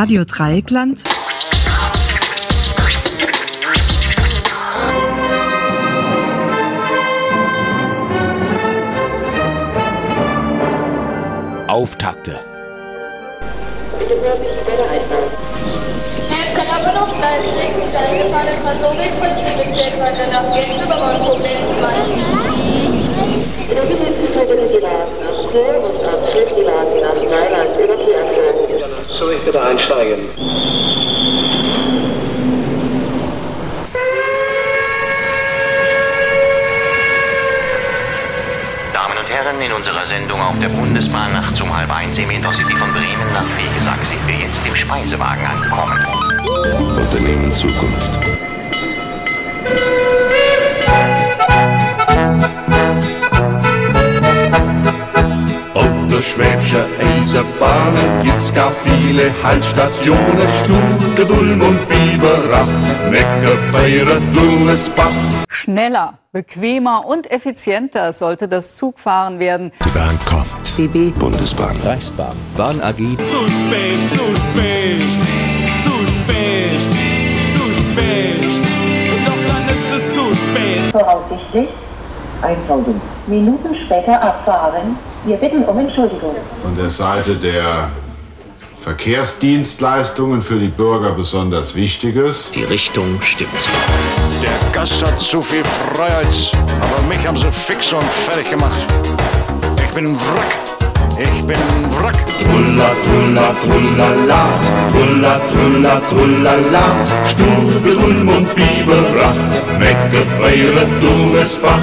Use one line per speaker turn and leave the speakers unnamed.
Radio Dreieckland
Auftakte.
Bitte Vorsicht bei der Einfahrt.
Es kann aber noch Gleis 6 der eingefahrene Transomweg überquert heute nach Genf über Koblenz-Mainz.
In der Mitte des Zuges sind die Wagen nach Chur und am Schluss die Wagen
ich bitte einsteigen.
Damen und Herren, in unserer Sendung auf der Bundesbahn nachts um halb eins im Intercity von Bremen nach Fegesack sind wir jetzt im Speisewagen angekommen.
Unternehmen Zukunft.
Auf der Schwäbische Eisenbahn gibt's gar viele Haltstationen. Stunde, Dulm und Biberach, Neckarbeire, Dullesbach.
Schneller, bequemer und effizienter sollte das Zugfahren werden.
Die Bahn kommt.
DB
Bundesbahn.
Reichsbahn. Bahn AG.
Zu spät, zu spät, zu spät, zu spät. Doch dann ist es zu spät.
Voraussichtlich 1000 Minuten später abfahren. Wir bitten um Entschuldigung.
Von der Seite der Verkehrsdienstleistungen für die Bürger besonders Wichtiges.
Die Richtung stimmt.
Der Gast hat zu viel Freiheit, aber mich haben sie fix und fertig gemacht. Ich bin ein Wrack. Ich bin ein Wrack.
Trulla, trulla, trullala, trulla, trulla, trullala. Stube, Dulm und Biberach, Neckarbeire, Dullesbach.